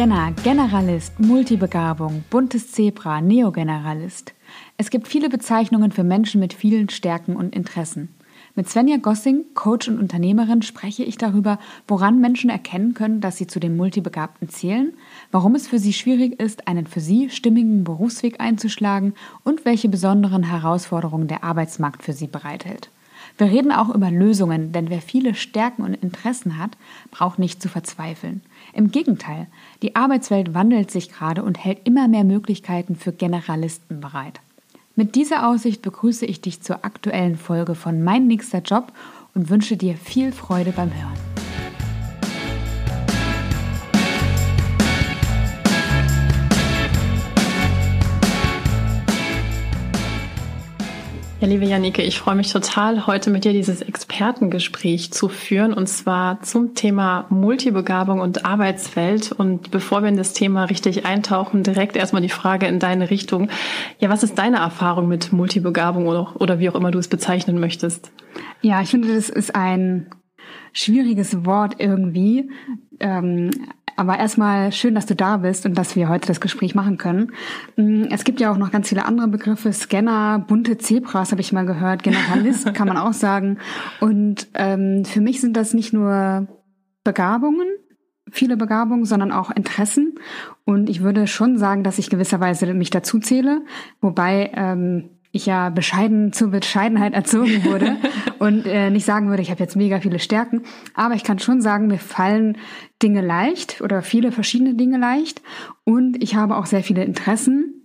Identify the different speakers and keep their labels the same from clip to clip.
Speaker 1: Scanner, Generalist, Multibegabung, buntes Zebra, Neogeneralist. Es gibt viele Bezeichnungen für Menschen mit vielen Stärken und Interessen. Mit Svenja Gossing, Coach und Unternehmerin, spreche ich darüber, woran Menschen erkennen können, dass sie zu den Multibegabten zählen, warum es für sie schwierig ist, einen für sie stimmigen Berufsweg einzuschlagen und welche besonderen Herausforderungen der Arbeitsmarkt für sie bereithält. Wir reden auch über Lösungen, denn wer viele Stärken und Interessen hat, braucht nicht zu verzweifeln. Im Gegenteil, die Arbeitswelt wandelt sich gerade und hält immer mehr Möglichkeiten für Generalisten bereit. Mit dieser Aussicht begrüße ich dich zur aktuellen Folge von Mein nächster Job und wünsche dir viel Freude beim Hören.
Speaker 2: Ja, liebe Janike, ich freue mich total, heute mit dir dieses Expertengespräch zu führen und zwar zum Thema Multibegabung und Arbeitswelt. Und bevor wir in das Thema richtig eintauchen, direkt erstmal die Frage in deine Richtung. Ja, was ist deine Erfahrung mit Multibegabung oder, oder wie auch immer du es bezeichnen möchtest?
Speaker 1: Ja, ich finde, das ist ein schwieriges Wort irgendwie. Ähm, aber erstmal schön, dass du da bist und dass wir heute das Gespräch machen können. Mm, es gibt ja auch noch ganz viele andere Begriffe. Scanner, bunte Zebras habe ich mal gehört. Generalist kann man auch sagen. Und ähm, für mich sind das nicht nur Begabungen, viele Begabungen, sondern auch Interessen. Und ich würde schon sagen, dass ich gewisserweise mich dazu zähle. Wobei ähm, ich ja bescheiden zur Bescheidenheit erzogen wurde und äh, nicht sagen würde, ich habe jetzt mega viele Stärken. Aber ich kann schon sagen, mir fallen Dinge leicht oder viele verschiedene Dinge leicht. Und ich habe auch sehr viele Interessen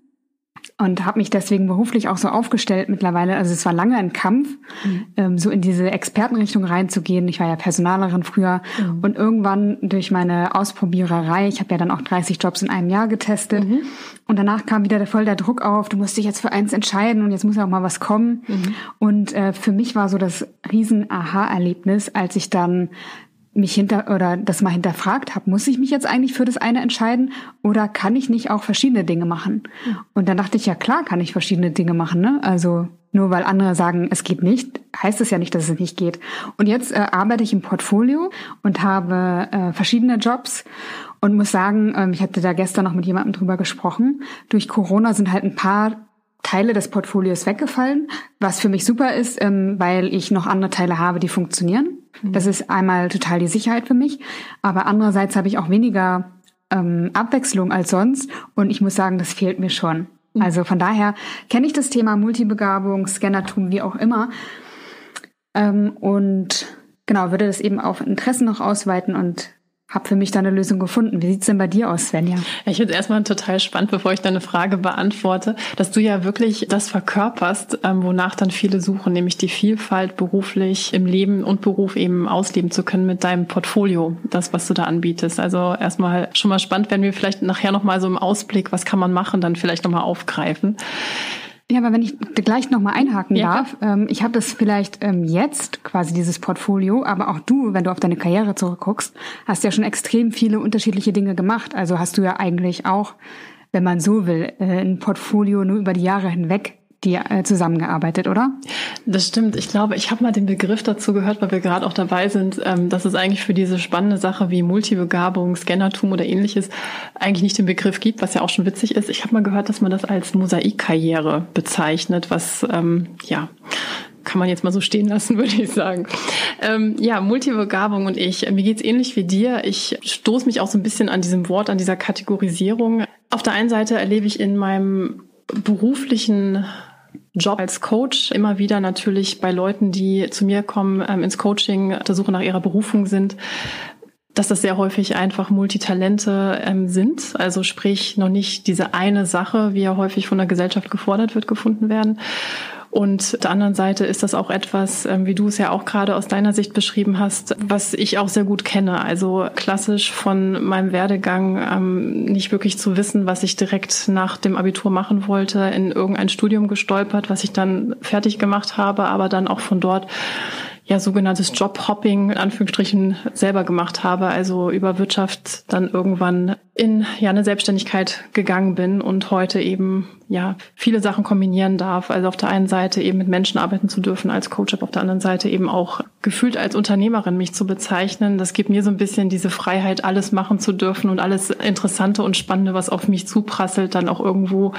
Speaker 1: und habe mich deswegen beruflich auch so aufgestellt mittlerweile. Also es war lange ein Kampf, mhm. ähm, so in diese Expertenrichtung reinzugehen. Ich war ja Personalerin früher mhm. und irgendwann durch meine Ausprobiererei, ich habe ja dann auch 30 Jobs in einem Jahr getestet mhm. und danach kam wieder voll der Druck auf, du musst dich jetzt für eins entscheiden und jetzt muss ja auch mal was kommen. Mhm. Und äh, für mich war so das riesen Aha-Erlebnis, als ich dann mich hinter oder das mal hinterfragt habe, muss ich mich jetzt eigentlich für das eine entscheiden oder kann ich nicht auch verschiedene Dinge machen? Mhm. Und dann dachte ich, ja klar, kann ich verschiedene Dinge machen, ne? Also nur weil andere sagen, es geht nicht, heißt es ja nicht, dass es nicht geht. Und jetzt äh, arbeite ich im Portfolio und habe äh, verschiedene Jobs und muss sagen, ähm, ich hatte da gestern noch mit jemandem drüber gesprochen. Durch Corona sind halt ein paar Teile des Portfolios weggefallen, was für mich super ist, ähm, weil ich noch andere Teile habe, die funktionieren. Mhm. Das ist einmal total die Sicherheit für mich, aber andererseits habe ich auch weniger ähm, Abwechslung als sonst und ich muss sagen, das fehlt mir schon. Mhm. Also von daher kenne ich das Thema Multibegabung, Scannertum, wie auch immer ähm, und genau würde das eben auf Interessen noch ausweiten und habe für mich da eine Lösung gefunden. Wie sieht's denn bei dir aus, Svenja?
Speaker 2: Ich finde erstmal total spannend, bevor ich deine Frage beantworte, dass du ja wirklich das verkörperst, ähm, wonach dann viele suchen, nämlich die Vielfalt beruflich im Leben und Beruf eben ausleben zu können mit deinem Portfolio, das, was du da anbietest. Also erstmal schon mal spannend, wenn wir vielleicht nachher nochmal so im Ausblick, was kann man machen, dann vielleicht nochmal aufgreifen.
Speaker 1: Ja, aber wenn ich gleich nochmal einhaken ja, darf, ähm, ich habe das vielleicht ähm, jetzt quasi dieses Portfolio, aber auch du, wenn du auf deine Karriere zurückguckst, hast ja schon extrem viele unterschiedliche Dinge gemacht. Also hast du ja eigentlich auch, wenn man so will, äh, ein Portfolio nur über die Jahre hinweg die äh, zusammengearbeitet, oder?
Speaker 2: Das stimmt. Ich glaube, ich habe mal den Begriff dazu gehört, weil wir gerade auch dabei sind, ähm, dass es eigentlich für diese spannende Sache wie Multibegabung, Scannertum oder ähnliches eigentlich nicht den Begriff gibt, was ja auch schon witzig ist. Ich habe mal gehört, dass man das als Mosaikkarriere bezeichnet, was ähm, ja kann man jetzt mal so stehen lassen, würde ich sagen. Ähm, ja, Multibegabung und ich. Mir geht's ähnlich wie dir. Ich stoße mich auch so ein bisschen an diesem Wort, an dieser Kategorisierung. Auf der einen Seite erlebe ich in meinem beruflichen Job als Coach immer wieder natürlich bei Leuten, die zu mir kommen, ähm, ins Coaching, auf der Suche nach ihrer Berufung sind, dass das sehr häufig einfach Multitalente ähm, sind, also sprich noch nicht diese eine Sache, wie ja häufig von der Gesellschaft gefordert wird, gefunden werden. Und auf der anderen Seite ist das auch etwas, ähm, wie du es ja auch gerade aus deiner Sicht beschrieben hast, was ich auch sehr gut kenne. Also klassisch von meinem Werdegang ähm, nicht wirklich zu wissen, was ich direkt nach dem Abitur machen wollte, in irgendein Studium gestolpert, was ich dann fertig gemacht habe, aber dann auch von dort ja sogenanntes Jobhopping in Anführungsstrichen selber gemacht habe, also über Wirtschaft dann irgendwann in ja eine Selbstständigkeit gegangen bin und heute eben ja viele Sachen kombinieren darf. Also auf der einen Seite eben mit Menschen arbeiten zu dürfen als Coach, aber auf der anderen Seite eben auch gefühlt als Unternehmerin mich zu bezeichnen. Das gibt mir so ein bisschen diese Freiheit, alles machen zu dürfen und alles Interessante und Spannende, was auf mich zuprasselt, dann auch irgendwo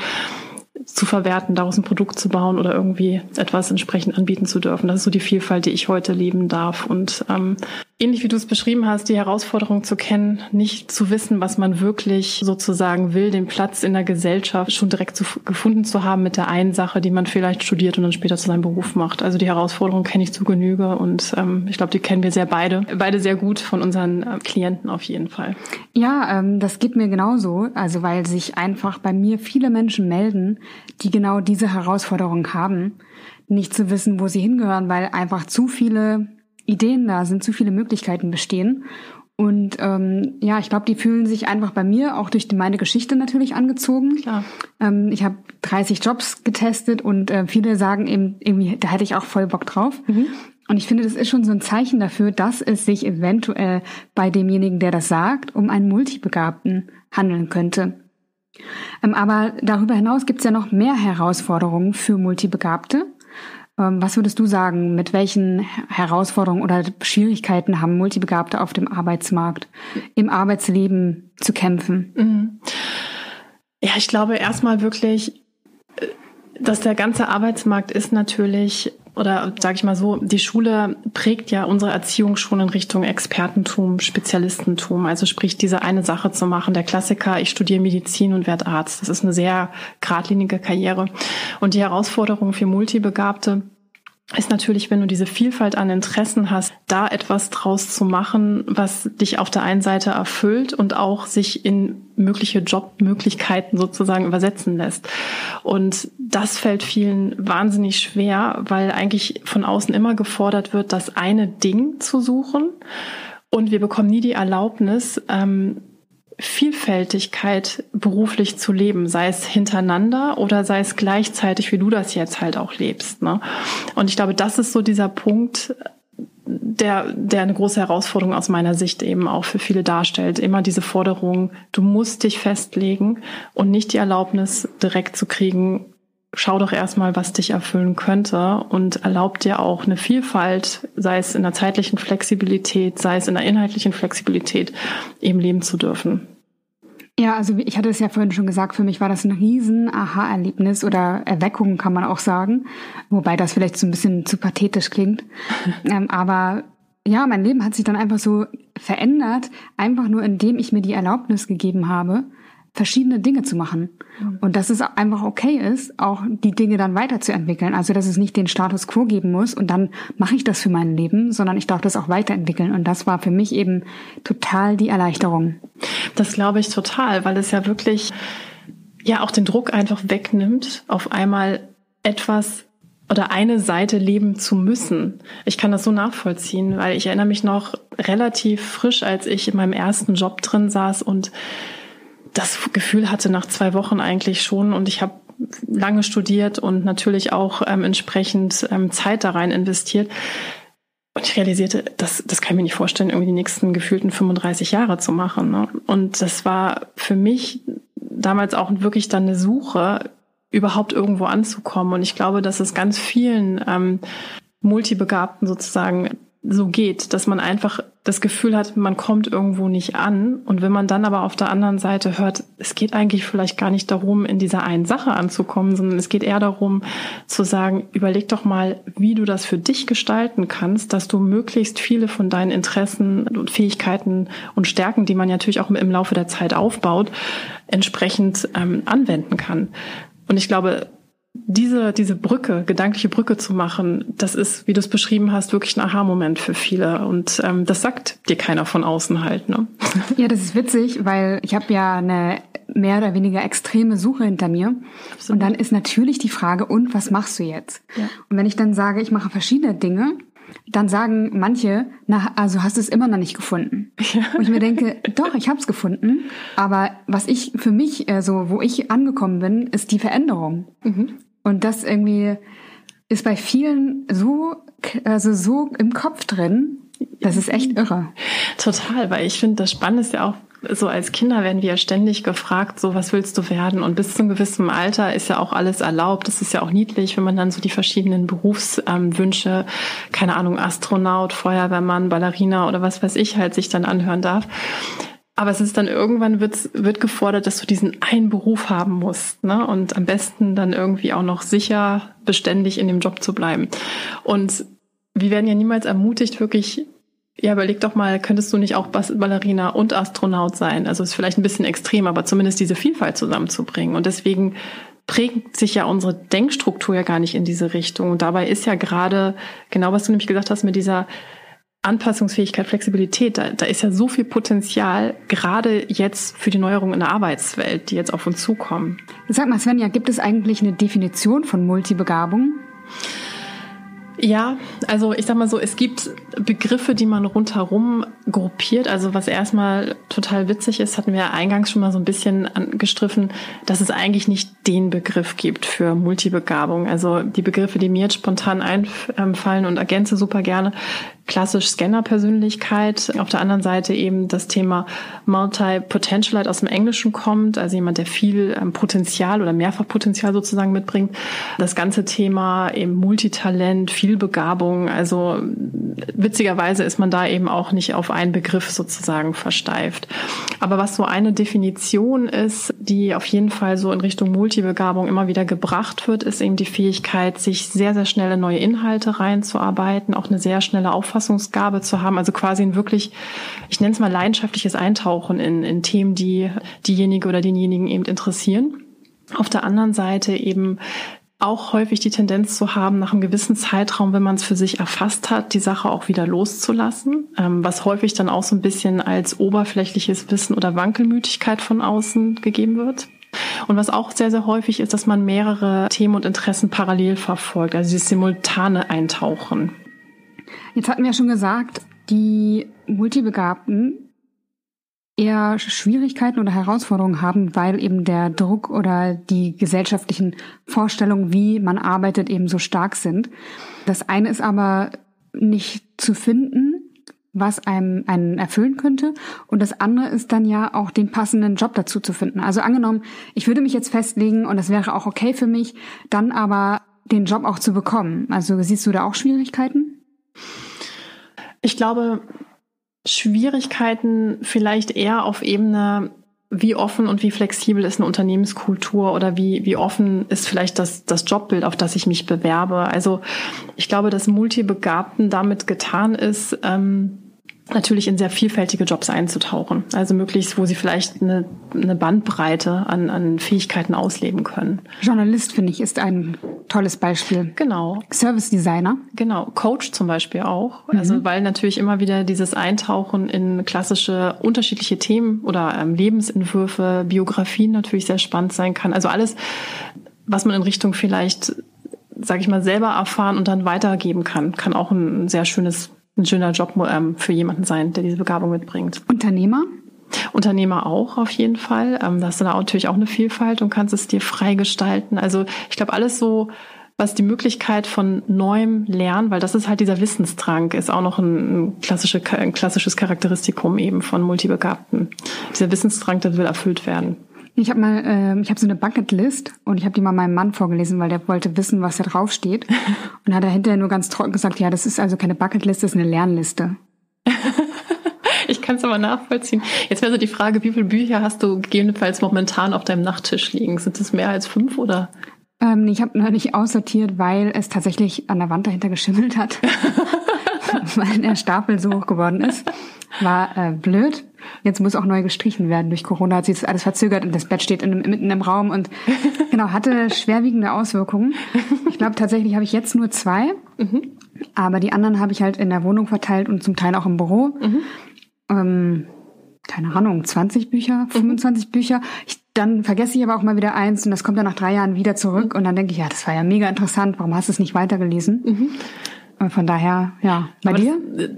Speaker 2: zu verwerten, daraus ein Produkt zu bauen oder irgendwie etwas entsprechend anbieten zu dürfen. Das ist so die Vielfalt, die ich heute leben darf. Und ähm, ähnlich wie du es beschrieben hast, die Herausforderung zu kennen, nicht zu wissen, was man wirklich sozusagen will, den Platz in der Gesellschaft schon direkt zu, gefunden zu haben mit der einen Sache, die man vielleicht studiert und dann später zu seinem Beruf macht. Also die Herausforderung kenne ich zu Genüge und ähm, ich glaube, die kennen wir sehr beide, beide sehr gut von unseren äh, Klienten auf jeden Fall.
Speaker 1: Ja, ähm, das geht mir genauso. Also weil sich einfach bei mir viele Menschen melden, die genau diese Herausforderung haben, nicht zu wissen, wo sie hingehören, weil einfach zu viele Ideen da sind, zu viele Möglichkeiten bestehen. Und ähm, ja, ich glaube, die fühlen sich einfach bei mir auch durch meine Geschichte natürlich angezogen. Klar. Ähm, ich habe 30 Jobs getestet und äh, viele sagen eben irgendwie, da hätte ich auch voll Bock drauf. Mhm. Und ich finde, das ist schon so ein Zeichen dafür, dass es sich eventuell bei demjenigen, der das sagt, um einen Multibegabten handeln könnte. Ähm, aber darüber hinaus gibt es ja noch mehr Herausforderungen für Multibegabte. Ähm, was würdest du sagen, mit welchen Herausforderungen oder Schwierigkeiten haben Multibegabte auf dem Arbeitsmarkt, im Arbeitsleben zu kämpfen? Mhm.
Speaker 2: Ja, ich glaube erstmal wirklich, äh, dass der ganze Arbeitsmarkt ist natürlich oder sage ich mal so, die Schule prägt ja unsere Erziehung schon in Richtung Expertentum, Spezialistentum. Also sprich, diese eine Sache zu machen. Der Klassiker, ich studiere Medizin und werde Arzt. Das ist eine sehr geradlinige Karriere. Und die Herausforderung für Multibegabte ist natürlich, wenn du diese Vielfalt an Interessen hast, da etwas draus zu machen, was dich auf der einen Seite erfüllt und auch sich in mögliche Jobmöglichkeiten sozusagen übersetzen lässt. Und das fällt vielen wahnsinnig schwer, weil eigentlich von außen immer gefordert wird, das eine Ding zu suchen. Und wir bekommen nie die Erlaubnis, ähm, Vielfältigkeit beruflich zu leben, sei es hintereinander oder sei es gleichzeitig, wie du das jetzt halt auch lebst. Ne? Und ich glaube, das ist so dieser Punkt, der, der eine große Herausforderung aus meiner Sicht eben auch für viele darstellt. Immer diese Forderung, du musst dich festlegen und nicht die Erlaubnis direkt zu kriegen, schau doch erstmal, was dich erfüllen könnte und erlaubt dir auch eine Vielfalt, sei es in der zeitlichen Flexibilität, sei es in der inhaltlichen Flexibilität, eben leben zu dürfen.
Speaker 1: Ja, also ich hatte es ja vorhin schon gesagt, für mich war das ein riesen Aha-Erlebnis oder Erweckung, kann man auch sagen. Wobei das vielleicht so ein bisschen zu pathetisch klingt. ähm, aber ja, mein Leben hat sich dann einfach so verändert, einfach nur indem ich mir die Erlaubnis gegeben habe, verschiedene Dinge zu machen. Mhm. Und dass es einfach okay ist, auch die Dinge dann weiterzuentwickeln. Also dass es nicht den Status quo geben muss und dann mache ich das für mein Leben, sondern ich darf das auch weiterentwickeln. Und das war für mich eben total die Erleichterung.
Speaker 2: Das glaube ich total, weil es ja wirklich ja auch den Druck einfach wegnimmt, auf einmal etwas oder eine Seite leben zu müssen. Ich kann das so nachvollziehen, weil ich erinnere mich noch relativ frisch, als ich in meinem ersten Job drin saß und das Gefühl hatte nach zwei Wochen eigentlich schon und ich habe lange studiert und natürlich auch ähm, entsprechend ähm, Zeit da rein investiert. Und ich realisierte, das, das kann ich mir nicht vorstellen, irgendwie die nächsten gefühlten 35 Jahre zu machen. Ne? Und das war für mich damals auch wirklich dann eine Suche, überhaupt irgendwo anzukommen. Und ich glaube, dass es ganz vielen ähm, Multibegabten sozusagen so geht, dass man einfach das Gefühl hat, man kommt irgendwo nicht an. Und wenn man dann aber auf der anderen Seite hört, es geht eigentlich vielleicht gar nicht darum, in dieser einen Sache anzukommen, sondern es geht eher darum zu sagen, überleg doch mal, wie du das für dich gestalten kannst, dass du möglichst viele von deinen Interessen und Fähigkeiten und Stärken, die man natürlich auch im Laufe der Zeit aufbaut, entsprechend ähm, anwenden kann. Und ich glaube, diese, diese Brücke, gedankliche Brücke zu machen, das ist, wie du es beschrieben hast, wirklich ein Aha-Moment für viele. Und ähm, das sagt dir keiner von außen halt. Ne?
Speaker 1: Ja, das ist witzig, weil ich habe ja eine mehr oder weniger extreme Suche hinter mir. Absolut. Und dann ist natürlich die Frage, und was machst du jetzt? Ja. Und wenn ich dann sage, ich mache verschiedene Dinge, dann sagen manche, na, also hast du es immer noch nicht gefunden. Ja. Und ich mir denke, doch, ich habe es gefunden. Aber was ich für mich, äh, so wo ich angekommen bin, ist die Veränderung. Mhm. Und das irgendwie ist bei vielen so, also so im Kopf drin. Das ist echt irre.
Speaker 2: Total, weil ich finde, das Spannende ist ja auch, so als Kinder werden wir ja ständig gefragt, so was willst du werden? Und bis zu einem gewissen Alter ist ja auch alles erlaubt. Das ist ja auch niedlich, wenn man dann so die verschiedenen Berufswünsche, ähm, keine Ahnung, Astronaut, Feuerwehrmann, Ballerina oder was weiß ich halt sich dann anhören darf. Aber es ist dann irgendwann wird, wird gefordert, dass du diesen einen Beruf haben musst, ne? Und am besten dann irgendwie auch noch sicher beständig in dem Job zu bleiben. Und wir werden ja niemals ermutigt, wirklich ja, überleg doch mal, könntest du nicht auch Ballerina und Astronaut sein? Also ist vielleicht ein bisschen extrem, aber zumindest diese Vielfalt zusammenzubringen. Und deswegen prägt sich ja unsere Denkstruktur ja gar nicht in diese Richtung. Und dabei ist ja gerade genau, was du nämlich gesagt hast mit dieser Anpassungsfähigkeit, Flexibilität, da, da ist ja so viel Potenzial, gerade jetzt für die Neuerungen in der Arbeitswelt, die jetzt auf uns zukommen.
Speaker 1: Sag mal, Svenja, gibt es eigentlich eine Definition von Multibegabung?
Speaker 2: Ja, also ich sag mal so, es gibt Begriffe, die man rundherum gruppiert. Also was erstmal total witzig ist, hatten wir eingangs schon mal so ein bisschen angestriffen, dass es eigentlich nicht den Begriff gibt für Multibegabung. Also die Begriffe, die mir jetzt spontan einfallen und ergänze super gerne, klassisch Scanner-Persönlichkeit. Auf der anderen Seite eben das Thema Multi-Potentialite aus dem Englischen kommt, also jemand, der viel ähm, Potenzial oder Mehrfachpotenzial sozusagen mitbringt. Das ganze Thema eben Multitalent, Vielbegabung. Also witzigerweise ist man da eben auch nicht auf einen Begriff sozusagen versteift. Aber was so eine Definition ist, die auf jeden Fall so in Richtung Multibegabung immer wieder gebracht wird, ist eben die Fähigkeit, sich sehr, sehr schnell in neue Inhalte reinzuarbeiten, auch eine sehr schnelle Auffassung Auffassungsgabe zu haben, also quasi ein wirklich, ich nenne es mal leidenschaftliches Eintauchen in, in Themen, die diejenige oder denjenigen eben interessieren. Auf der anderen Seite eben auch häufig die Tendenz zu haben, nach einem gewissen Zeitraum, wenn man es für sich erfasst hat, die Sache auch wieder loszulassen, ähm, was häufig dann auch so ein bisschen als oberflächliches Wissen oder Wankelmütigkeit von außen gegeben wird. Und was auch sehr, sehr häufig ist, dass man mehrere Themen und Interessen parallel verfolgt, also dieses simultane Eintauchen.
Speaker 1: Jetzt hatten wir ja schon gesagt, die Multibegabten eher Schwierigkeiten oder Herausforderungen haben, weil eben der Druck oder die gesellschaftlichen Vorstellungen, wie man arbeitet, eben so stark sind. Das eine ist aber nicht zu finden, was einem einen erfüllen könnte. Und das andere ist dann ja auch den passenden Job dazu zu finden. Also angenommen, ich würde mich jetzt festlegen und das wäre auch okay für mich, dann aber den Job auch zu bekommen. Also siehst du da auch Schwierigkeiten?
Speaker 2: Ich glaube, Schwierigkeiten vielleicht eher auf Ebene, wie offen und wie flexibel ist eine Unternehmenskultur oder wie, wie offen ist vielleicht das, das Jobbild, auf das ich mich bewerbe. Also ich glaube, dass Multibegabten damit getan ist, ähm, natürlich in sehr vielfältige Jobs einzutauchen. Also möglichst, wo sie vielleicht eine, eine Bandbreite an, an Fähigkeiten ausleben können.
Speaker 1: Journalist, finde ich, ist ein tolles Beispiel.
Speaker 2: Genau.
Speaker 1: Service Designer.
Speaker 2: Genau. Coach zum Beispiel auch. Mhm. Also weil natürlich immer wieder dieses Eintauchen in klassische unterschiedliche Themen oder ähm, Lebensentwürfe, Biografien natürlich sehr spannend sein kann. Also alles, was man in Richtung vielleicht sage ich mal, selber erfahren und dann weitergeben kann, kann auch ein sehr schönes ein schöner Job ähm, für jemanden sein, der diese Begabung mitbringt.
Speaker 1: Unternehmer?
Speaker 2: Unternehmer auch auf jeden Fall. Ähm, da hast du da natürlich auch eine Vielfalt und kannst es dir frei gestalten. Also ich glaube, alles so, was die Möglichkeit von neuem Lernen, weil das ist halt dieser Wissensdrang, ist auch noch ein, ein, klassische, ein klassisches Charakteristikum eben von Multibegabten. Dieser Wissensdrang, der will erfüllt werden.
Speaker 1: Ich habe mal, äh, ich habe so eine Bucketlist und ich habe die mal meinem Mann vorgelesen, weil der wollte wissen, was da drauf steht. Und hat er hinterher nur ganz trocken gesagt, ja, das ist also keine Bucketlist, das ist eine Lernliste.
Speaker 2: ich kann es aber nachvollziehen. Jetzt wäre so die Frage, wie viele Bücher hast du gegebenenfalls momentan auf deinem Nachttisch liegen? Sind es mehr als fünf oder?
Speaker 1: Ähm, ich habe noch nicht aussortiert, weil es tatsächlich an der Wand dahinter geschimmelt hat. weil der Stapel so hoch geworden ist. War äh, blöd. Jetzt muss auch neu gestrichen werden. Durch Corona hat sich das alles verzögert und das Bett steht in, mitten im Raum und genau, hatte schwerwiegende Auswirkungen. Ich glaube, tatsächlich habe ich jetzt nur zwei, mhm. aber die anderen habe ich halt in der Wohnung verteilt und zum Teil auch im Büro. Mhm. Ähm, keine Ahnung, 20 Bücher, 25 mhm. Bücher. Ich, dann vergesse ich aber auch mal wieder eins und das kommt dann nach drei Jahren wieder zurück und dann denke ich, ja, das war ja mega interessant, warum hast du es nicht weitergelesen? Von daher, ja. Bei aber dir? Das,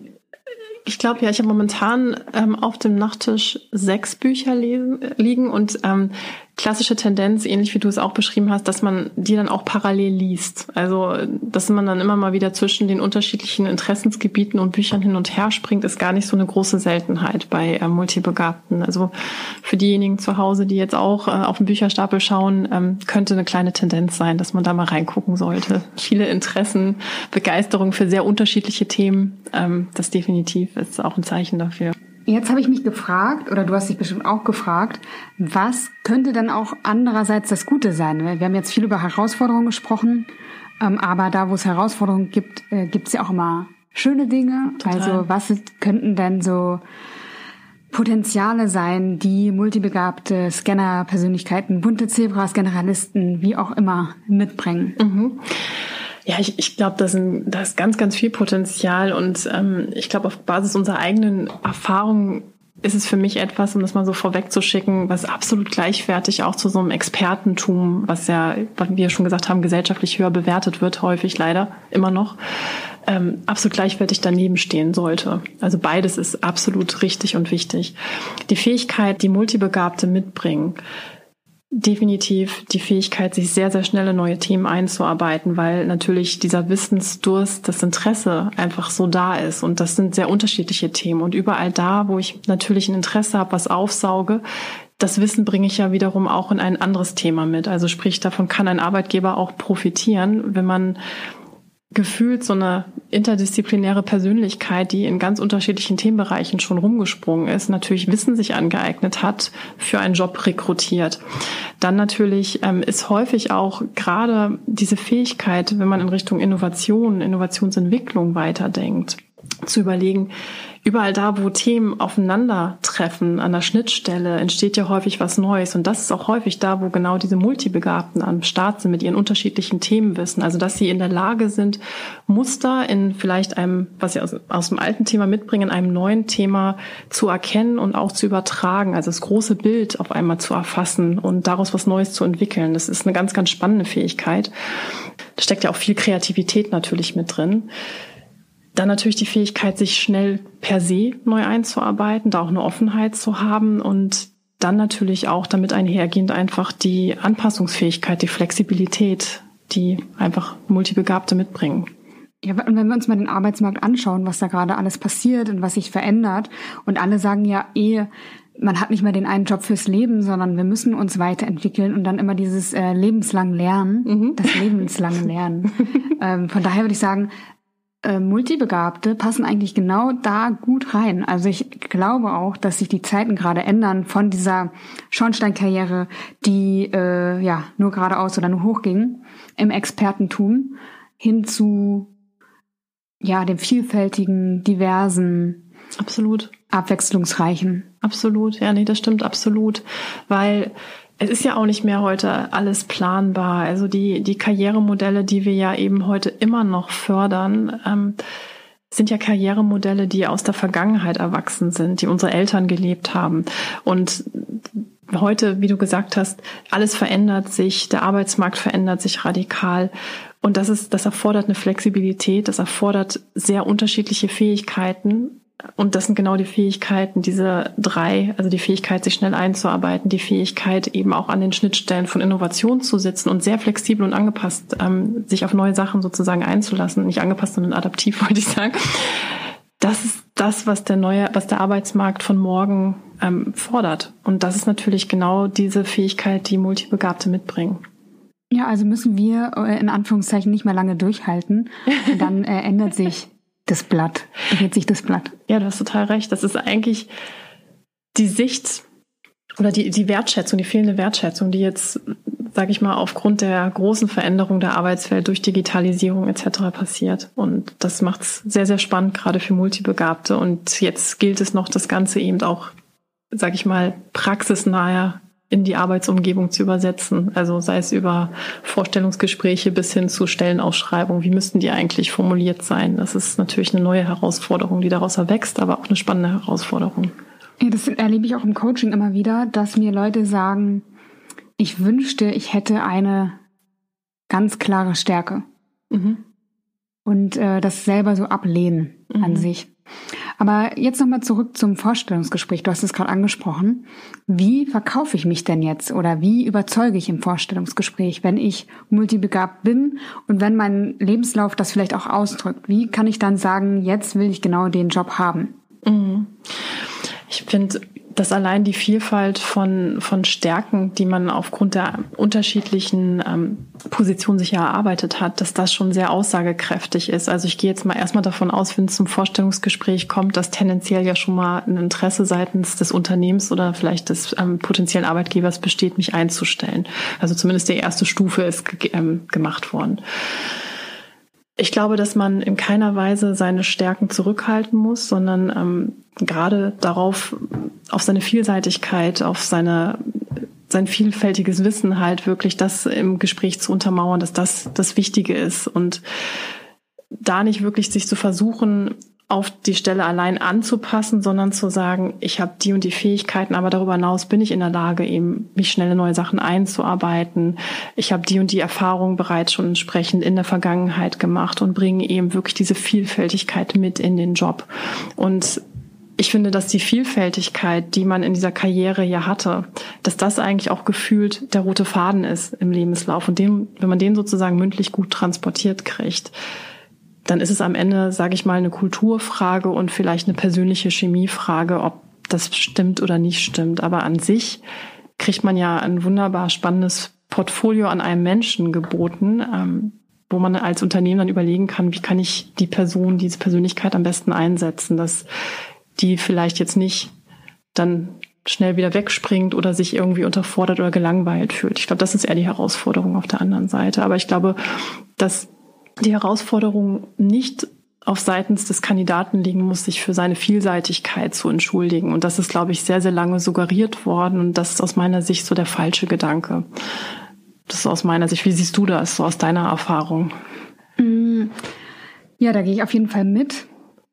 Speaker 2: ich glaube ja, ich habe momentan ähm, auf dem Nachttisch sechs Bücher lesen, liegen und ähm, klassische Tendenz, ähnlich wie du es auch beschrieben hast, dass man die dann auch parallel liest. Also, dass man dann immer mal wieder zwischen den unterschiedlichen Interessensgebieten und Büchern hin und her springt, ist gar nicht so eine große Seltenheit bei äh, Multibegabten. Also für diejenigen zu Hause, die jetzt auch äh, auf den Bücherstapel schauen, ähm, könnte eine kleine Tendenz sein, dass man da mal reingucken sollte. Viele Interessen, Begeisterung für sehr unterschiedliche Themen, ähm, das definitiv ist auch ein Zeichen dafür.
Speaker 1: Jetzt habe ich mich gefragt, oder du hast dich bestimmt auch gefragt, was könnte dann auch andererseits das Gute sein? Wir haben jetzt viel über Herausforderungen gesprochen, ähm, aber da, wo es Herausforderungen gibt, äh, gibt es ja auch immer schöne Dinge. Total. Also was könnten denn so Potenziale sein, die multibegabte Scanner-Persönlichkeiten, bunte Zebras, Generalisten, wie auch immer mitbringen?
Speaker 2: Mhm. Ja, ich, ich glaube, da, ist ganz, ganz viel Potenzial und ähm, ich glaube, auf Basis unserer eigenen Erfahrungen ist es für mich etwas, um das mal so vorwegzuschicken, was absolut gleichwertig auch zu so einem Expertentum, was ja, wie wir schon gesagt haben, gesellschaftlich höher bewertet wird, häufig leider immer noch, ähm, absolut gleichwertig daneben stehen sollte. Also beides ist absolut richtig und wichtig. Die Fähigkeit, die Multibegabte mitbringen, definitiv die Fähigkeit, sich sehr, sehr schnell in neue Themen einzuarbeiten, weil natürlich dieser Wissensdurst, das Interesse einfach so da ist. Und das sind sehr unterschiedliche Themen. Und überall da, wo ich natürlich ein Interesse habe, was aufsauge, das Wissen bringe ich ja wiederum auch in ein anderes Thema mit. Also sprich, davon kann ein Arbeitgeber auch profitieren, wenn man gefühlt so eine interdisziplinäre Persönlichkeit, die in ganz unterschiedlichen Themenbereichen schon rumgesprungen ist, natürlich Wissen sich angeeignet hat, für einen Job rekrutiert. Dann natürlich ähm, ist häufig auch gerade diese Fähigkeit, wenn man in Richtung Innovation, Innovationsentwicklung weiterdenkt, zu überlegen, überall da, wo Themen aufeinandertreffen, an der Schnittstelle, entsteht ja häufig was Neues. Und das ist auch häufig da, wo genau diese Multibegabten am Start sind mit ihren unterschiedlichen Themenwissen. Also, dass sie in der Lage sind, Muster in vielleicht einem, was sie aus, aus dem alten Thema mitbringen, einem neuen Thema zu erkennen und auch zu übertragen. Also das große Bild auf einmal zu erfassen und daraus was Neues zu entwickeln. Das ist eine ganz, ganz spannende Fähigkeit. Da steckt ja auch viel Kreativität natürlich mit drin. Dann natürlich die Fähigkeit, sich schnell per se neu einzuarbeiten, da auch eine Offenheit zu haben und dann natürlich auch damit einhergehend einfach die Anpassungsfähigkeit, die Flexibilität, die einfach Multibegabte mitbringen.
Speaker 1: Ja, und wenn wir uns mal den Arbeitsmarkt anschauen, was da gerade alles passiert und was sich verändert, und alle sagen ja eh, man hat nicht mehr den einen Job fürs Leben, sondern wir müssen uns weiterentwickeln und dann immer dieses äh, lebenslang Lernen, mhm. das lebenslange Lernen. ähm, von daher würde ich sagen, äh, Multibegabte passen eigentlich genau da gut rein. Also ich glaube auch, dass sich die Zeiten gerade ändern von dieser Schornsteinkarriere, die äh, ja nur geradeaus oder nur hochging im Expertentum hin zu ja dem vielfältigen, diversen,
Speaker 2: absolut
Speaker 1: abwechslungsreichen.
Speaker 2: Absolut, ja, nee, das stimmt absolut, weil es ist ja auch nicht mehr heute alles planbar. Also die, die Karrieremodelle, die wir ja eben heute immer noch fördern, ähm, sind ja Karrieremodelle, die aus der Vergangenheit erwachsen sind, die unsere Eltern gelebt haben. Und heute, wie du gesagt hast, alles verändert sich, der Arbeitsmarkt verändert sich radikal. Und das ist, das erfordert eine Flexibilität, das erfordert sehr unterschiedliche Fähigkeiten. Und das sind genau die Fähigkeiten, diese drei, also die Fähigkeit, sich schnell einzuarbeiten, die Fähigkeit, eben auch an den Schnittstellen von Innovation zu sitzen und sehr flexibel und angepasst, ähm, sich auf neue Sachen sozusagen einzulassen. Nicht angepasst, sondern adaptiv, wollte ich sagen. Das ist das, was der neue, was der Arbeitsmarkt von morgen ähm, fordert. Und das ist natürlich genau diese Fähigkeit, die Multibegabte mitbringen.
Speaker 1: Ja, also müssen wir äh, in Anführungszeichen nicht mehr lange durchhalten. Und dann äh, ändert sich das Blatt, dreht sich das Blatt.
Speaker 2: Ja, du hast total recht. Das ist eigentlich die Sicht oder die, die Wertschätzung, die fehlende Wertschätzung, die jetzt, sage ich mal, aufgrund der großen Veränderung der Arbeitswelt durch Digitalisierung etc. passiert. Und das macht es sehr, sehr spannend, gerade für Multibegabte. Und jetzt gilt es noch, das Ganze eben auch, sage ich mal, praxisnaher in die Arbeitsumgebung zu übersetzen. Also sei es über Vorstellungsgespräche bis hin zu Stellenausschreibungen. Wie müssten die eigentlich formuliert sein? Das ist natürlich eine neue Herausforderung, die daraus erwächst, aber auch eine spannende Herausforderung.
Speaker 1: Ja, das erlebe ich auch im Coaching immer wieder, dass mir Leute sagen, ich wünschte, ich hätte eine ganz klare Stärke. Mhm. Und äh, das selber so ablehnen mhm. an sich. Aber jetzt nochmal zurück zum Vorstellungsgespräch. Du hast es gerade angesprochen. Wie verkaufe ich mich denn jetzt oder wie überzeuge ich im Vorstellungsgespräch, wenn ich multibegabt bin und wenn mein Lebenslauf das vielleicht auch ausdrückt? Wie kann ich dann sagen, jetzt will ich genau den Job haben? Mhm.
Speaker 2: Ich finde, dass allein die Vielfalt von, von Stärken, die man aufgrund der unterschiedlichen ähm, Positionen sich ja erarbeitet hat, dass das schon sehr aussagekräftig ist. Also ich gehe jetzt mal erstmal davon aus, wenn es zum Vorstellungsgespräch kommt, dass tendenziell ja schon mal ein Interesse seitens des Unternehmens oder vielleicht des ähm, potenziellen Arbeitgebers besteht, mich einzustellen. Also zumindest die erste Stufe ist ähm, gemacht worden. Ich glaube, dass man in keiner Weise seine Stärken zurückhalten muss, sondern ähm, gerade darauf, auf seine Vielseitigkeit, auf seine sein vielfältiges Wissen halt wirklich das im Gespräch zu untermauern, dass das das Wichtige ist. Und da nicht wirklich sich zu versuchen, auf die Stelle allein anzupassen, sondern zu sagen, ich habe die und die Fähigkeiten, aber darüber hinaus bin ich in der Lage, eben mich schnell in neue Sachen einzuarbeiten. Ich habe die und die Erfahrung bereits schon entsprechend in der Vergangenheit gemacht und bringe eben wirklich diese Vielfältigkeit mit in den Job. Und ich finde, dass die Vielfältigkeit, die man in dieser Karriere ja hatte, dass das eigentlich auch gefühlt der rote Faden ist im Lebenslauf. Und den, wenn man den sozusagen mündlich gut transportiert kriegt, dann ist es am Ende, sage ich mal, eine Kulturfrage und vielleicht eine persönliche Chemiefrage, ob das stimmt oder nicht stimmt. Aber an sich kriegt man ja ein wunderbar spannendes Portfolio an einem Menschen geboten, ähm, wo man als Unternehmen dann überlegen kann, wie kann ich die Person, diese Persönlichkeit am besten einsetzen, dass die vielleicht jetzt nicht dann schnell wieder wegspringt oder sich irgendwie unterfordert oder gelangweilt fühlt. Ich glaube, das ist eher die Herausforderung auf der anderen Seite. Aber ich glaube, dass die Herausforderung nicht auf seitens des Kandidaten liegen muss, sich für seine Vielseitigkeit zu entschuldigen. Und das ist, glaube ich, sehr, sehr lange suggeriert worden. Und das ist aus meiner Sicht so der falsche Gedanke. Das ist aus meiner Sicht. Wie siehst du das so aus deiner Erfahrung?
Speaker 1: Mm, ja, da gehe ich auf jeden Fall mit.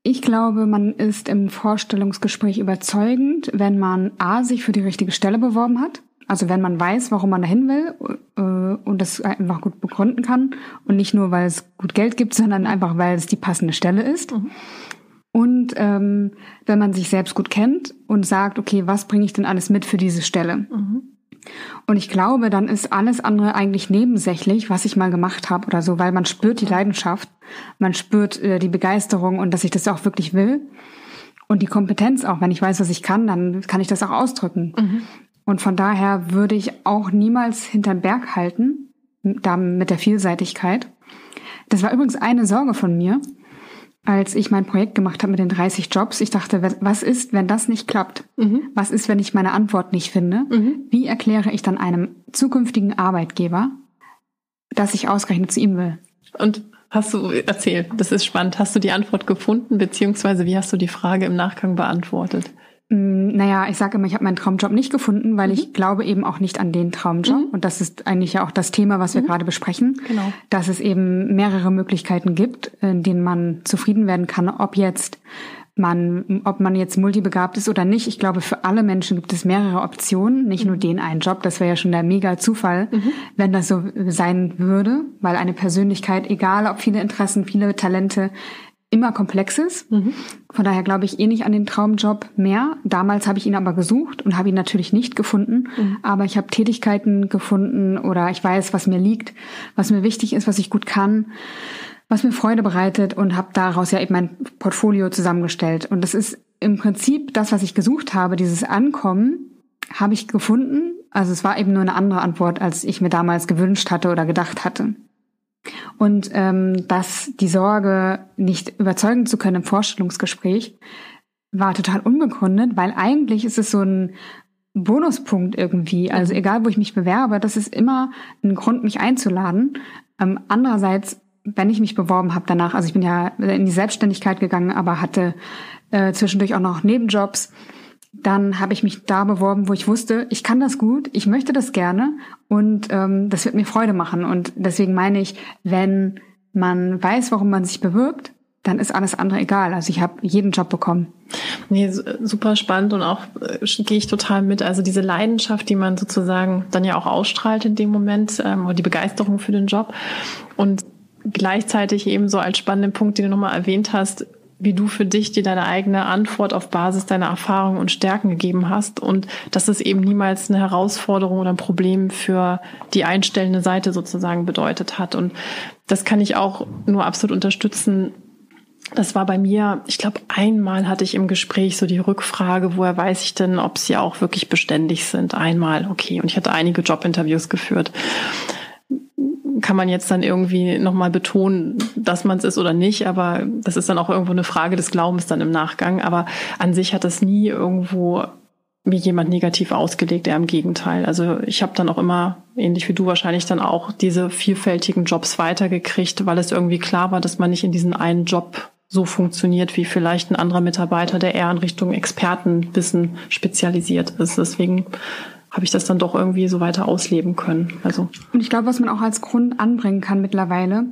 Speaker 1: Ich glaube, man ist im Vorstellungsgespräch überzeugend, wenn man A, sich für die richtige Stelle beworben hat. Also wenn man weiß, warum man dahin will äh, und das einfach gut begründen kann und nicht nur, weil es gut Geld gibt, sondern einfach, weil es die passende Stelle ist. Mhm. Und ähm, wenn man sich selbst gut kennt und sagt, okay, was bringe ich denn alles mit für diese Stelle? Mhm. Und ich glaube, dann ist alles andere eigentlich nebensächlich, was ich mal gemacht habe oder so, weil man spürt die Leidenschaft, man spürt äh, die Begeisterung und dass ich das auch wirklich will. Und die Kompetenz auch, wenn ich weiß, was ich kann, dann kann ich das auch ausdrücken. Mhm. Und von daher würde ich auch niemals hinterm Berg halten, da mit der Vielseitigkeit. Das war übrigens eine Sorge von mir, als ich mein Projekt gemacht habe mit den 30 Jobs. Ich dachte, was ist, wenn das nicht klappt? Mhm. Was ist, wenn ich meine Antwort nicht finde? Mhm. Wie erkläre ich dann einem zukünftigen Arbeitgeber, dass ich ausgerechnet zu ihm will?
Speaker 2: Und hast du erzählt, das ist spannend. Hast du die Antwort gefunden, beziehungsweise wie hast du die Frage im Nachgang beantwortet?
Speaker 1: Mm, naja, ich sage immer, ich habe meinen Traumjob nicht gefunden, weil mhm. ich glaube eben auch nicht an den Traumjob. Mhm. Und das ist eigentlich ja auch das Thema, was wir mhm. gerade besprechen. Genau. Dass es eben mehrere Möglichkeiten gibt, in denen man zufrieden werden kann, ob jetzt man, ob man jetzt multibegabt ist oder nicht. Ich glaube, für alle Menschen gibt es mehrere Optionen, nicht nur mhm. den einen Job. Das wäre ja schon der mega Zufall, mhm. wenn das so sein würde, weil eine Persönlichkeit, egal ob viele Interessen, viele Talente, immer komplexes. Mhm. Von daher glaube ich eh nicht an den Traumjob mehr. Damals habe ich ihn aber gesucht und habe ihn natürlich nicht gefunden. Mhm. Aber ich habe Tätigkeiten gefunden oder ich weiß, was mir liegt, was mir wichtig ist, was ich gut kann, was mir Freude bereitet und habe daraus ja eben mein Portfolio zusammengestellt. Und das ist im Prinzip das, was ich gesucht habe, dieses Ankommen, habe ich gefunden. Also es war eben nur eine andere Antwort, als ich mir damals gewünscht hatte oder gedacht hatte. Und ähm, dass die Sorge, nicht überzeugen zu können im Vorstellungsgespräch, war total unbegründet, weil eigentlich ist es so ein Bonuspunkt irgendwie. Also mhm. egal, wo ich mich bewerbe, das ist immer ein Grund, mich einzuladen. Ähm, andererseits, wenn ich mich beworben habe danach, also ich bin ja in die Selbstständigkeit gegangen, aber hatte äh, zwischendurch auch noch Nebenjobs dann habe ich mich da beworben, wo ich wusste, ich kann das gut, ich möchte das gerne und ähm, das wird mir Freude machen. Und deswegen meine ich, wenn man weiß, warum man sich bewirbt, dann ist alles andere egal. Also ich habe jeden Job bekommen.
Speaker 2: Nee, super spannend und auch äh, gehe ich total mit. Also diese Leidenschaft, die man sozusagen dann ja auch ausstrahlt in dem Moment, ähm, oder die Begeisterung für den Job und gleichzeitig eben so als spannenden Punkt, den du nochmal erwähnt hast, wie du für dich dir deine eigene Antwort auf Basis deiner Erfahrungen und Stärken gegeben hast und dass es eben niemals eine Herausforderung oder ein Problem für die einstellende Seite sozusagen bedeutet hat. Und das kann ich auch nur absolut unterstützen. Das war bei mir, ich glaube, einmal hatte ich im Gespräch so die Rückfrage, woher weiß ich denn, ob sie auch wirklich beständig sind? Einmal, okay. Und ich hatte einige Jobinterviews geführt kann man jetzt dann irgendwie nochmal betonen, dass man es ist oder nicht, aber das ist dann auch irgendwo eine Frage des Glaubens dann im Nachgang. Aber an sich hat das nie irgendwo mir jemand negativ ausgelegt, eher im Gegenteil. Also ich habe dann auch immer, ähnlich wie du wahrscheinlich, dann auch diese vielfältigen Jobs weitergekriegt, weil es irgendwie klar war, dass man nicht in diesen einen Job so funktioniert wie vielleicht ein anderer Mitarbeiter, der eher in Richtung Expertenwissen spezialisiert ist. Deswegen habe ich das dann doch irgendwie so weiter ausleben können. Also
Speaker 1: und ich glaube, was man auch als Grund anbringen kann mittlerweile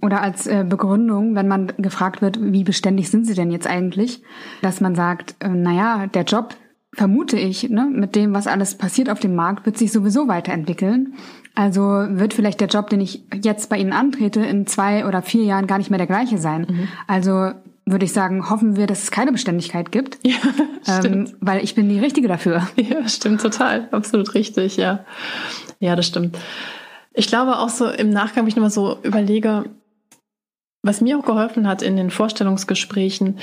Speaker 1: oder als äh, Begründung, wenn man gefragt wird, wie beständig sind Sie denn jetzt eigentlich, dass man sagt, äh, naja, der Job vermute ich, ne, mit dem, was alles passiert auf dem Markt, wird sich sowieso weiterentwickeln. Also wird vielleicht der Job, den ich jetzt bei Ihnen antrete, in zwei oder vier Jahren gar nicht mehr der gleiche sein. Mhm. Also würde ich sagen, hoffen wir, dass es keine Beständigkeit gibt. Ja, ähm, weil ich bin die Richtige dafür.
Speaker 2: Ja, stimmt total. Absolut richtig, ja. Ja, das stimmt. Ich glaube auch so im Nachgang, wenn ich nochmal so überlege, was mir auch geholfen hat in den Vorstellungsgesprächen,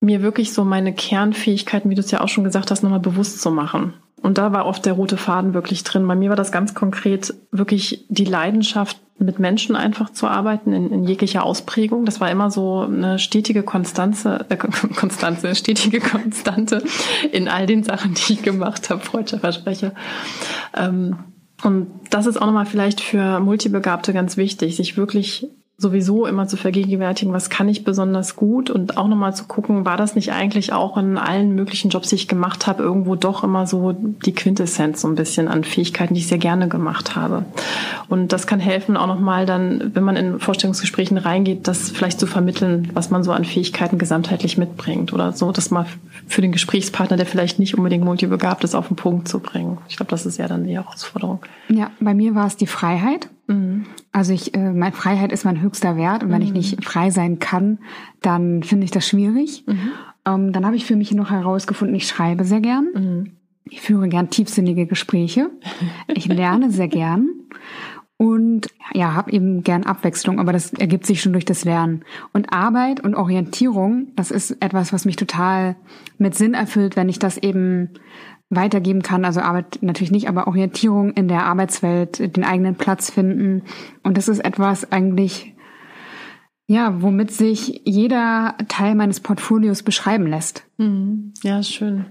Speaker 2: mir wirklich so meine Kernfähigkeiten, wie du es ja auch schon gesagt hast, nochmal bewusst zu machen. Und da war oft der rote Faden wirklich drin. Bei mir war das ganz konkret wirklich die Leidenschaft, mit Menschen einfach zu arbeiten in, in jeglicher Ausprägung. Das war immer so eine stetige Konstanze, äh, Konstanze, stetige Konstante in all den Sachen, die ich gemacht habe, freudscher Versprecher. Ähm, und das ist auch nochmal vielleicht für Multibegabte ganz wichtig, sich wirklich sowieso immer zu vergegenwärtigen, was kann ich besonders gut und auch nochmal zu gucken, war das nicht eigentlich auch in allen möglichen Jobs, die ich gemacht habe, irgendwo doch immer so die Quintessenz so ein bisschen an Fähigkeiten, die ich sehr gerne gemacht habe. Und das kann helfen, auch nochmal dann, wenn man in Vorstellungsgesprächen reingeht, das vielleicht zu vermitteln, was man so an Fähigkeiten gesamtheitlich mitbringt oder so, das mal für den Gesprächspartner, der vielleicht nicht unbedingt multibegabt ist, auf den Punkt zu bringen. Ich glaube, das ist ja dann die Herausforderung.
Speaker 1: Ja, bei mir war es die Freiheit. Also ich, äh, meine Freiheit ist mein höchster Wert und wenn mhm. ich nicht frei sein kann, dann finde ich das schwierig. Mhm. Ähm, dann habe ich für mich noch herausgefunden, ich schreibe sehr gern. Mhm. Ich führe gern tiefsinnige Gespräche. Ich lerne sehr gern und ja, habe eben gern Abwechslung, aber das ergibt sich schon durch das Lernen. Und Arbeit und Orientierung, das ist etwas, was mich total mit Sinn erfüllt, wenn ich das eben weitergeben kann. Also Arbeit natürlich nicht, aber Orientierung in der Arbeitswelt, den eigenen Platz finden. Und das ist etwas eigentlich, ja, womit sich jeder Teil meines Portfolios beschreiben lässt.
Speaker 2: Mhm. Ja, schön.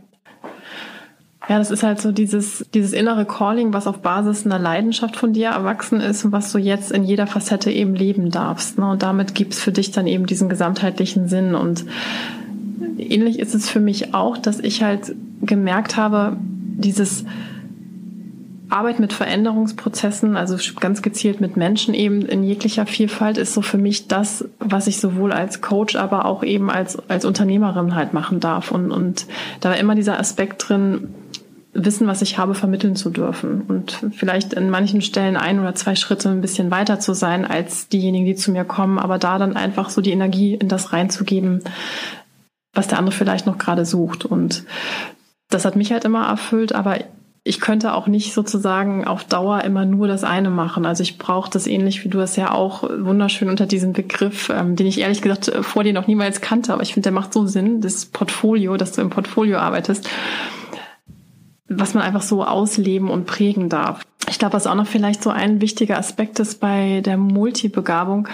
Speaker 2: Ja, das ist halt so dieses, dieses innere Calling, was auf Basis einer Leidenschaft von dir erwachsen ist und was du jetzt in jeder Facette eben leben darfst. Ne? Und damit gibt's für dich dann eben diesen gesamtheitlichen Sinn. Und ähnlich ist es für mich auch, dass ich halt gemerkt habe, dieses Arbeit mit Veränderungsprozessen, also ganz gezielt mit Menschen eben in jeglicher Vielfalt, ist so für mich das, was ich sowohl als Coach, aber auch eben als, als Unternehmerin halt machen darf. Und, und da war immer dieser Aspekt drin, Wissen, was ich habe, vermitteln zu dürfen und vielleicht in manchen Stellen ein oder zwei Schritte ein bisschen weiter zu sein als diejenigen, die zu mir kommen, aber da dann einfach so die Energie in das reinzugeben, was der andere vielleicht noch gerade sucht. Und das hat mich halt immer erfüllt, aber ich könnte auch nicht sozusagen auf Dauer immer nur das eine machen. Also ich brauche das ähnlich wie du das ja auch wunderschön unter diesem Begriff, ähm, den ich ehrlich gesagt vor dir noch niemals kannte, aber ich finde, der macht so Sinn, das Portfolio, dass du im Portfolio arbeitest, was man einfach so ausleben und prägen darf. Ich glaube, was auch noch vielleicht so ein wichtiger Aspekt ist bei der Multibegabung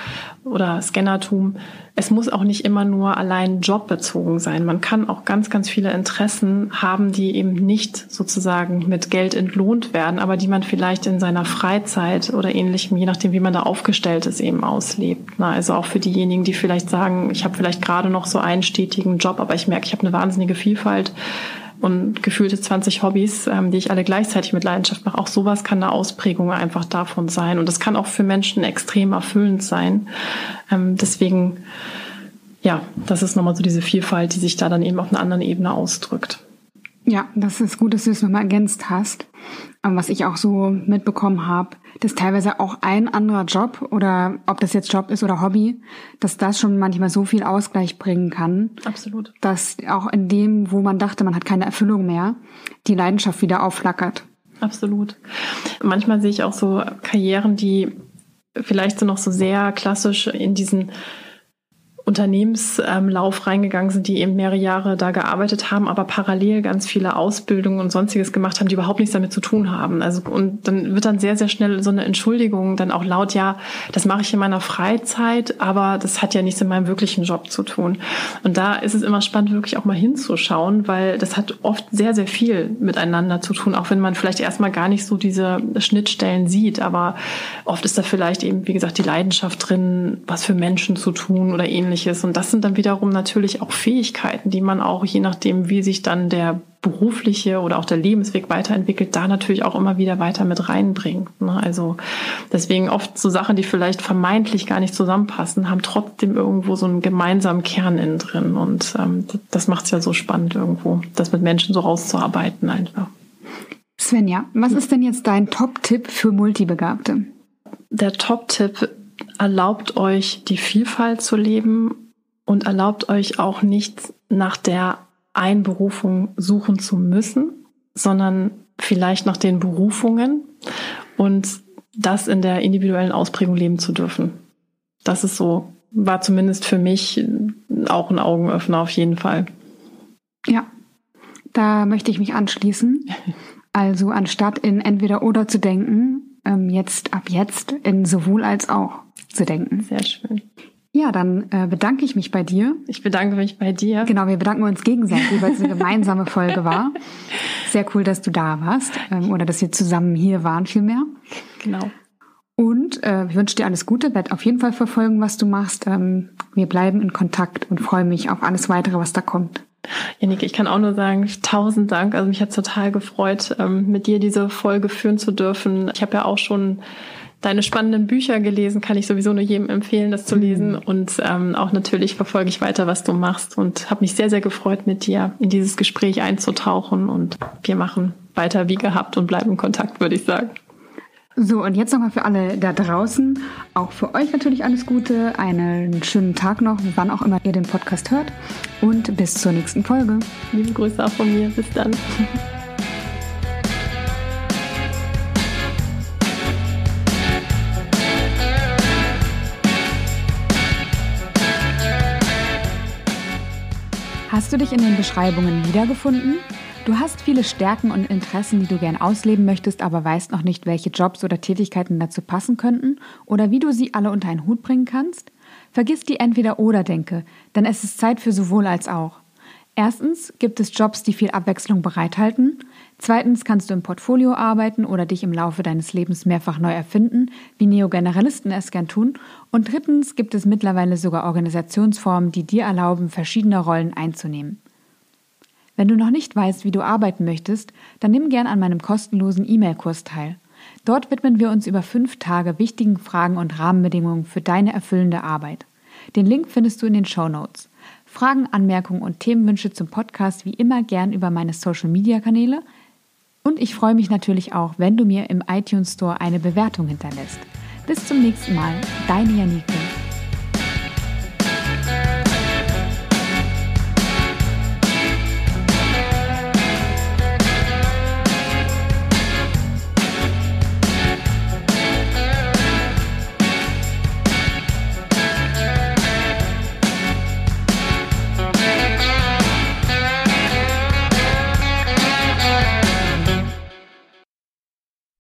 Speaker 2: oder Scannertum, es muss auch nicht immer nur allein jobbezogen sein. Man kann auch ganz, ganz viele Interessen haben, die eben nicht sozusagen mit Geld entlohnt werden, aber die man vielleicht in seiner Freizeit oder ähnlichem, je nachdem, wie man da aufgestellt ist, eben auslebt. Na, also auch für diejenigen, die vielleicht sagen, ich habe vielleicht gerade noch so einen stetigen Job, aber ich merke, ich habe eine wahnsinnige Vielfalt und gefühlte 20 Hobbys, ähm, die ich alle gleichzeitig mit Leidenschaft mache. Auch sowas kann eine Ausprägung einfach davon sein. Und das kann auch für Menschen extrem erfüllend sein. Ähm, deswegen, ja, das ist nochmal so diese Vielfalt, die sich da dann eben auf einer anderen Ebene ausdrückt.
Speaker 1: Ja, das ist gut, dass du es nochmal ergänzt hast. Was ich auch so mitbekommen habe, dass teilweise auch ein anderer Job oder ob das jetzt Job ist oder Hobby, dass das schon manchmal so viel Ausgleich bringen kann.
Speaker 2: Absolut.
Speaker 1: Dass auch in dem, wo man dachte, man hat keine Erfüllung mehr, die Leidenschaft wieder aufflackert.
Speaker 2: Absolut. Manchmal sehe ich auch so Karrieren, die vielleicht so noch so sehr klassisch in diesen Unternehmenslauf reingegangen sind, die eben mehrere Jahre da gearbeitet haben, aber parallel ganz viele Ausbildungen und sonstiges gemacht haben, die überhaupt nichts damit zu tun haben. Also und dann wird dann sehr sehr schnell so eine Entschuldigung dann auch laut, ja, das mache ich in meiner Freizeit, aber das hat ja nichts in meinem wirklichen Job zu tun. Und da ist es immer spannend wirklich auch mal hinzuschauen, weil das hat oft sehr sehr viel miteinander zu tun, auch wenn man vielleicht erstmal gar nicht so diese Schnittstellen sieht, aber oft ist da vielleicht eben wie gesagt die Leidenschaft drin, was für Menschen zu tun oder ähnliches ähnliches. Und das sind dann wiederum natürlich auch Fähigkeiten, die man auch, je nachdem, wie sich dann der berufliche oder auch der Lebensweg weiterentwickelt, da natürlich auch immer wieder weiter mit reinbringt. Ne? Also deswegen oft so Sachen, die vielleicht vermeintlich gar nicht zusammenpassen, haben trotzdem irgendwo so einen gemeinsamen Kern innen drin. Und ähm, das macht es ja so spannend irgendwo, das mit Menschen so rauszuarbeiten einfach.
Speaker 1: Svenja, was ist denn jetzt dein Top-Tipp für Multibegabte?
Speaker 2: Der Top-Tipp erlaubt euch die Vielfalt zu leben und erlaubt euch auch nicht nach der Einberufung suchen zu müssen, sondern vielleicht nach den Berufungen und das in der individuellen Ausprägung leben zu dürfen. Das ist so, war zumindest für mich auch ein Augenöffner auf jeden Fall.
Speaker 1: Ja, da möchte ich mich anschließen. Also anstatt in entweder oder zu denken, ähm, jetzt ab jetzt in sowohl als auch zu denken.
Speaker 2: Sehr schön.
Speaker 1: Ja, dann äh, bedanke ich mich bei dir.
Speaker 2: Ich bedanke mich bei dir.
Speaker 1: Genau, wir bedanken uns gegenseitig, weil es eine gemeinsame Folge war. Sehr cool, dass du da warst ähm, oder dass wir zusammen hier waren vielmehr.
Speaker 2: Genau.
Speaker 1: Und äh, ich wünsche dir alles Gute, werde auf jeden Fall verfolgen, was du machst. Ähm, wir bleiben in Kontakt und freue mich auf alles weitere, was da kommt.
Speaker 2: Janik, ich kann auch nur sagen, tausend Dank. Also mich hat total gefreut, ähm, mit dir diese Folge führen zu dürfen. Ich habe ja auch schon deine spannenden Bücher gelesen, kann ich sowieso nur jedem empfehlen, das zu lesen. Mhm. Und ähm, auch natürlich verfolge ich weiter, was du machst und habe mich sehr, sehr gefreut, mit dir in dieses Gespräch einzutauchen. Und wir machen weiter wie gehabt und bleiben in Kontakt, würde ich sagen.
Speaker 1: So, und jetzt nochmal für alle da draußen, auch für euch natürlich alles Gute, einen schönen Tag noch, wann auch immer ihr den Podcast hört und bis zur nächsten Folge.
Speaker 2: Liebe Grüße auch von mir, bis dann.
Speaker 1: Hast du dich in den Beschreibungen wiedergefunden? Du hast viele Stärken und Interessen, die du gern ausleben möchtest, aber weißt noch nicht, welche Jobs oder Tätigkeiten dazu passen könnten oder wie du sie alle unter einen Hut bringen kannst? Vergiss die Entweder-Oder-Denke, denn es ist Zeit für sowohl als auch. Erstens gibt es Jobs, die viel Abwechslung bereithalten. Zweitens kannst du im Portfolio arbeiten oder dich im Laufe deines Lebens mehrfach neu erfinden, wie Neogeneralisten es gern tun. Und drittens gibt es mittlerweile sogar Organisationsformen, die dir erlauben, verschiedene Rollen einzunehmen. Wenn du noch nicht weißt, wie du arbeiten möchtest, dann nimm gern an meinem kostenlosen E-Mail-Kurs teil. Dort widmen wir uns über fünf Tage wichtigen Fragen und Rahmenbedingungen für deine erfüllende Arbeit. Den Link findest du in den Show Notes. Fragen, Anmerkungen und Themenwünsche zum Podcast wie immer gern über meine Social-Media-Kanäle. Und ich freue mich natürlich auch, wenn du mir im iTunes Store eine Bewertung hinterlässt. Bis zum nächsten Mal, deine Janike.